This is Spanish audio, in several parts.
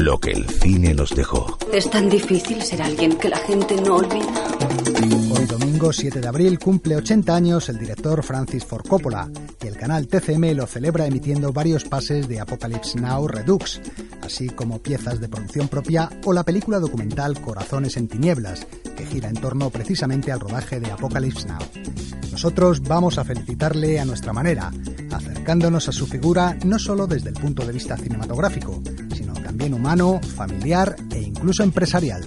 Lo que el cine nos dejó. Es tan difícil ser alguien que la gente no olvida. Hoy domingo 7 de abril cumple 80 años el director Francis Ford Coppola y el canal TCM lo celebra emitiendo varios pases de Apocalypse Now Redux, así como piezas de producción propia o la película documental Corazones en Tinieblas, que gira en torno precisamente al rodaje de Apocalypse Now. Nosotros vamos a felicitarle a nuestra manera, acercándonos a su figura no solo desde el punto de vista cinematográfico, también humano, familiar e incluso empresarial.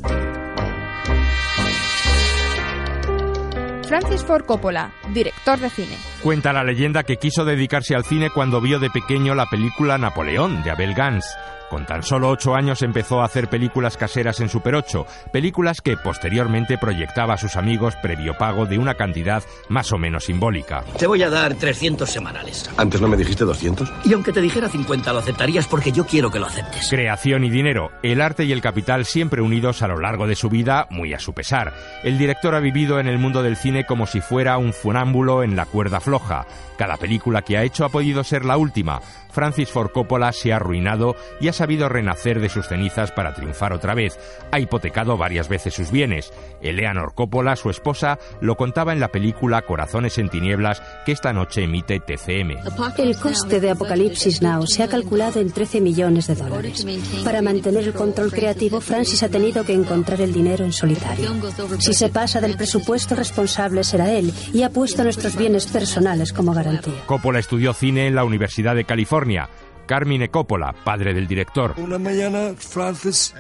Francis Ford Coppola, director de cine. Cuenta la leyenda que quiso dedicarse al cine cuando vio de pequeño la película Napoleón de Abel Gans. Con tan solo ocho años empezó a hacer películas caseras en Super 8, películas que posteriormente proyectaba a sus amigos previo pago de una cantidad más o menos simbólica. Te voy a dar 300 semanales. ¿Antes no me dijiste 200? Y aunque te dijera 50, lo aceptarías porque yo quiero que lo aceptes. Creación y dinero, el arte y el capital siempre unidos a lo largo de su vida, muy a su pesar. El director ha vivido en el mundo del cine como si fuera un funámbulo en la cuerda floja. Cada película que ha hecho ha podido ser la última. Francis Ford Coppola se ha arruinado y ha sabido renacer de sus cenizas para triunfar otra vez. Ha hipotecado varias veces sus bienes. Eleanor Coppola, su esposa, lo contaba en la película Corazones en Tinieblas que esta noche emite TCM. El coste de Apocalipsis Now se ha calculado en 13 millones de dólares. Para mantener el control creativo, Francis ha tenido que encontrar el dinero en solitario. Si se pasa del presupuesto, responsable será él y ha puesto nuestros bienes personales como garantía. Coppola estudió cine en la Universidad de California. Carmine Coppola, padre del director. Una mañana, Francis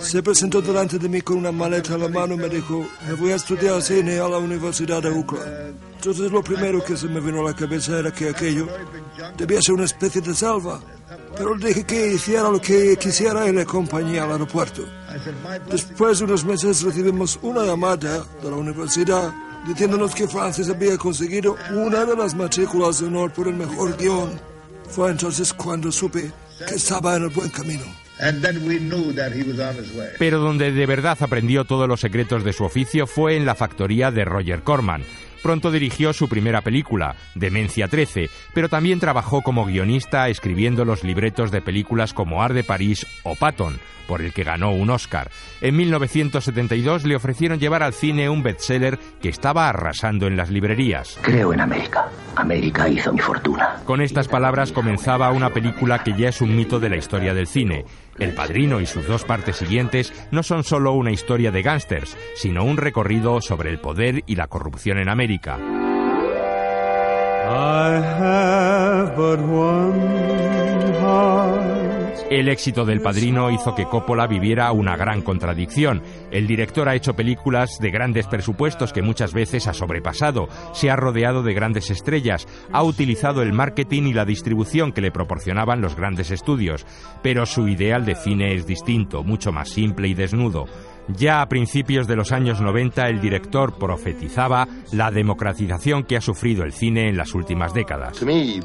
se presentó delante de mí con una maleta en la mano y me dijo, me voy a estudiar cine a la Universidad de Oakland. Entonces lo primero que se me vino a la cabeza era que aquello debía ser una especie de salva. Pero le dije que hiciera lo que quisiera y le acompañé al aeropuerto. Después de unos meses recibimos una llamada de la universidad diciéndonos que Francis había conseguido una de las matrículas de honor por el mejor guion. Fue entonces cuando supe que estaba en el buen camino. Pero donde de verdad aprendió todos los secretos de su oficio fue en la factoría de Roger Corman. Pronto dirigió su primera película, Demencia 13, pero también trabajó como guionista escribiendo los libretos de películas como Ar de París o Patton, por el que ganó un Oscar. En 1972 le ofrecieron llevar al cine un bestseller que estaba arrasando en las librerías. Creo en América. América hizo mi fortuna. Con estas palabras comenzaba una película que ya es un mito de la historia del cine. El Padrino y sus dos partes siguientes no son solo una historia de gángsters, sino un recorrido sobre el poder y la corrupción en América. El éxito del Padrino hizo que Coppola viviera una gran contradicción. El director ha hecho películas de grandes presupuestos que muchas veces ha sobrepasado, se ha rodeado de grandes estrellas, ha utilizado el marketing y la distribución que le proporcionaban los grandes estudios, pero su ideal de cine es distinto, mucho más simple y desnudo. Ya a principios de los años 90 el director profetizaba la democratización que ha sufrido el cine en las últimas décadas. Mi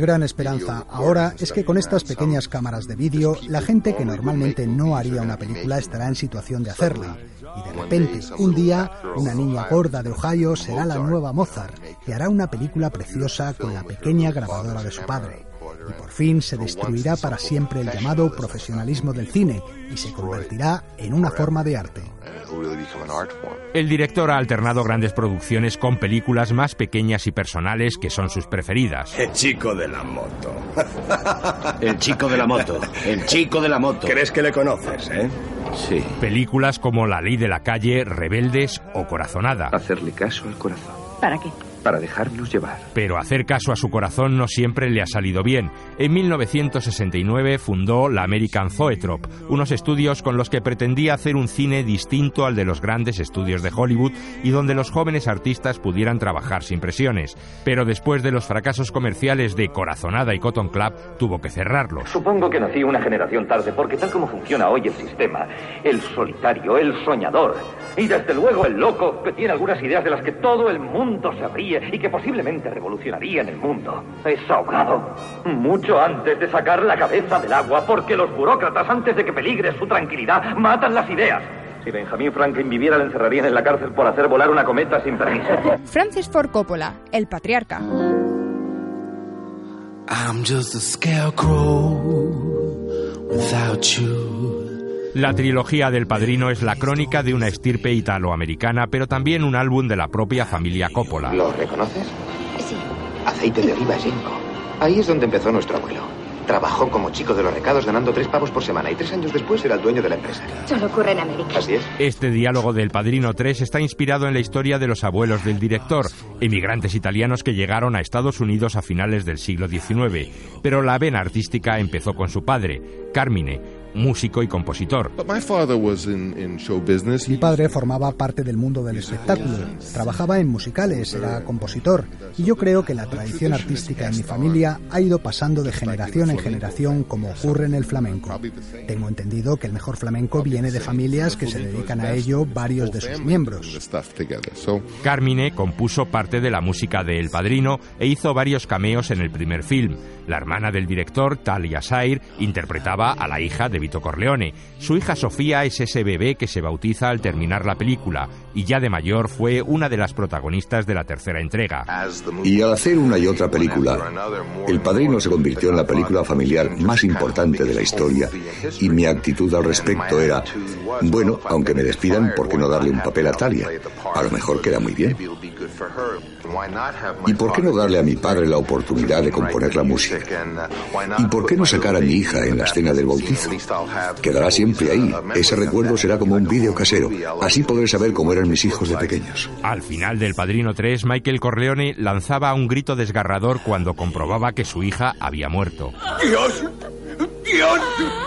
gran esperanza ahora es que con estas pequeñas cámaras de vídeo la gente que normalmente no haría una película estará en situación de hacerla. Y de repente, un día, una niña gorda de Ohio será la nueva Mozart y hará una película preciosa con la pequeña grabadora de su padre y por fin se destruirá para siempre el llamado profesionalismo del cine y se convertirá en una forma de arte. El director ha alternado grandes producciones con películas más pequeñas y personales que son sus preferidas. El chico de la moto. El chico de la moto. El chico de la moto. ¿Crees que le conoces, eh? Sí. Películas como La ley de la calle, Rebeldes o Corazonada. Hacerle caso al corazón. ¿Para qué? Para dejarnos llevar. Pero hacer caso a su corazón no siempre le ha salido bien. En 1969 fundó la American Zoetrope, unos estudios con los que pretendía hacer un cine distinto al de los grandes estudios de Hollywood y donde los jóvenes artistas pudieran trabajar sin presiones. Pero después de los fracasos comerciales de Corazonada y Cotton Club, tuvo que cerrarlos. Supongo que nací una generación tarde porque tal como funciona hoy el sistema, el solitario, el soñador y desde luego el loco que tiene algunas ideas de las que todo el mundo se ríe y que posiblemente revolucionaría en el mundo. Es ahogado mucho antes de sacar la cabeza del agua porque los burócratas antes de que peligre su tranquilidad matan las ideas. Si Benjamin Franklin viviera, le encerrarían en la cárcel por hacer volar una cometa sin permiso. Francis Ford Coppola, el patriarca. I'm just a scarecrow. La trilogía del Padrino es la crónica de una estirpe italoamericana, pero también un álbum de la propia familia Coppola. ¿Lo reconoces? Sí. Aceite de oliva Genco. Ahí es donde empezó nuestro abuelo. Trabajó como chico de los recados ganando tres pavos por semana y tres años después era el dueño de la empresa. Solo ocurre en América. Así es. Este diálogo del Padrino 3 está inspirado en la historia de los abuelos del director, emigrantes italianos que llegaron a Estados Unidos a finales del siglo XIX. Pero la vena artística empezó con su padre, Carmine, músico y compositor. Mi padre formaba parte del mundo del espectáculo, trabajaba en musicales, era compositor, y yo creo que la tradición artística en mi familia ha ido pasando de generación en generación como ocurre en el flamenco. Tengo entendido que el mejor flamenco viene de familias que se dedican a ello varios de sus miembros. Carmine compuso parte de la música de El Padrino e hizo varios cameos en el primer film. La hermana del director, Talia Sair, interpretaba a la hija de Vito Corleone. Su hija Sofía es ese bebé que se bautiza al terminar la película y ya de mayor fue una de las protagonistas de la tercera entrega. Y al hacer una y otra película, El Padrino se convirtió en la película familiar más importante de la historia y mi actitud al respecto era, bueno, aunque me despidan, ¿por qué no darle un papel a Talia? A lo mejor queda muy bien. ¿Y por qué no darle a mi padre la oportunidad de componer la música? ¿Y por qué no sacar a mi hija en la escena del bautizo? Quedará siempre ahí. Ese recuerdo será como un vídeo casero. Así podré saber cómo eran mis hijos de pequeños. Al final del Padrino 3, Michael Corleone lanzaba un grito desgarrador cuando comprobaba que su hija había muerto. ¡Dios! ¡Dios! ¡Dios!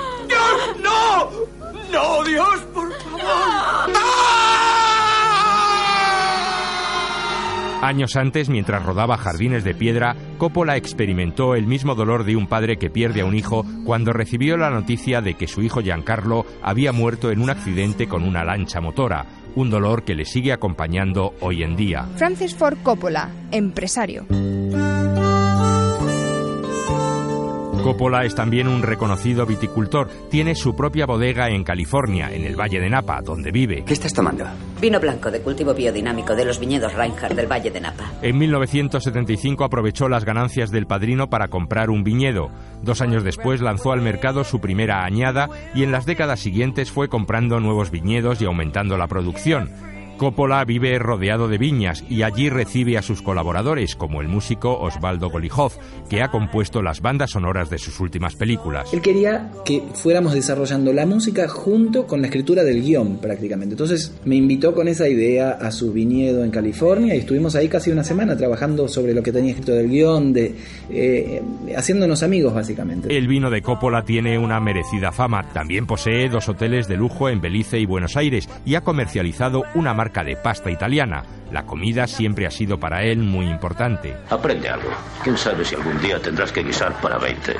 Años antes, mientras rodaba Jardines de Piedra, Coppola experimentó el mismo dolor de un padre que pierde a un hijo cuando recibió la noticia de que su hijo Giancarlo había muerto en un accidente con una lancha motora, un dolor que le sigue acompañando hoy en día. Francis Ford Coppola, empresario. Coppola es también un reconocido viticultor. Tiene su propia bodega en California, en el Valle de Napa, donde vive. ¿Qué estás tomando? Vino blanco de cultivo biodinámico de los viñedos Reinhardt del Valle de Napa. En 1975 aprovechó las ganancias del padrino para comprar un viñedo. Dos años después lanzó al mercado su primera añada y en las décadas siguientes fue comprando nuevos viñedos y aumentando la producción. Coppola vive rodeado de viñas y allí recibe a sus colaboradores, como el músico Osvaldo Golijov, que ha compuesto las bandas sonoras de sus últimas películas. Él quería que fuéramos desarrollando la música junto con la escritura del guion, prácticamente. Entonces me invitó con esa idea a su viñedo en California y estuvimos ahí casi una semana trabajando sobre lo que tenía escrito del guion, de, eh, haciéndonos amigos, básicamente. El vino de Coppola tiene una merecida fama. También posee dos hoteles de lujo en Belice y Buenos Aires y ha comercializado una marca de pasta italiana. La comida siempre ha sido para él muy importante. Aprende algo. ¿Quién sabe si algún día tendrás que guisar para 20?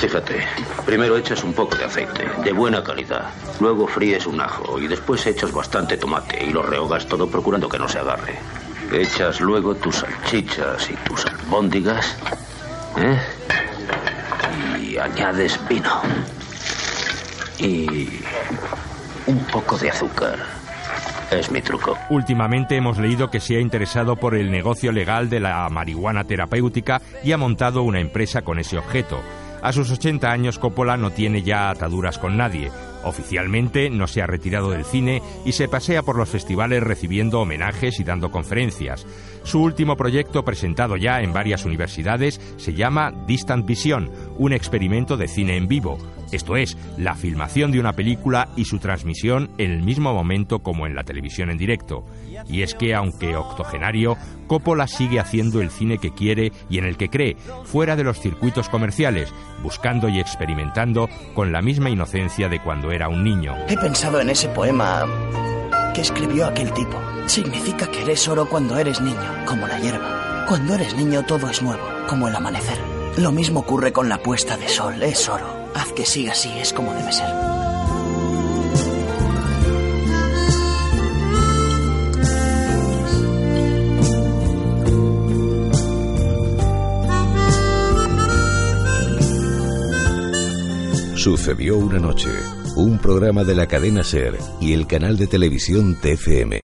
Fíjate, primero echas un poco de aceite, de buena calidad. Luego fríes un ajo y después echas bastante tomate y lo rehogas todo procurando que no se agarre. Echas luego tus salchichas y tus albóndigas. ¿eh? Y añades vino. Y un poco de azúcar. Es mi truco. Últimamente hemos leído que se ha interesado por el negocio legal de la marihuana terapéutica y ha montado una empresa con ese objeto. A sus 80 años Coppola no tiene ya ataduras con nadie. Oficialmente no se ha retirado del cine y se pasea por los festivales recibiendo homenajes y dando conferencias. Su último proyecto, presentado ya en varias universidades, se llama Distant Vision, un experimento de cine en vivo. Esto es, la filmación de una película y su transmisión en el mismo momento como en la televisión en directo. Y es que, aunque octogenario, Coppola sigue haciendo el cine que quiere y en el que cree, fuera de los circuitos comerciales, buscando y experimentando con la misma inocencia de cuando era un niño. He pensado en ese poema que escribió aquel tipo. Significa que eres oro cuando eres niño, como la hierba. Cuando eres niño todo es nuevo, como el amanecer. Lo mismo ocurre con la puesta de sol, es oro. Haz que siga así, es como debe ser. Sucedió una noche, un programa de la cadena Ser y el canal de televisión TFM.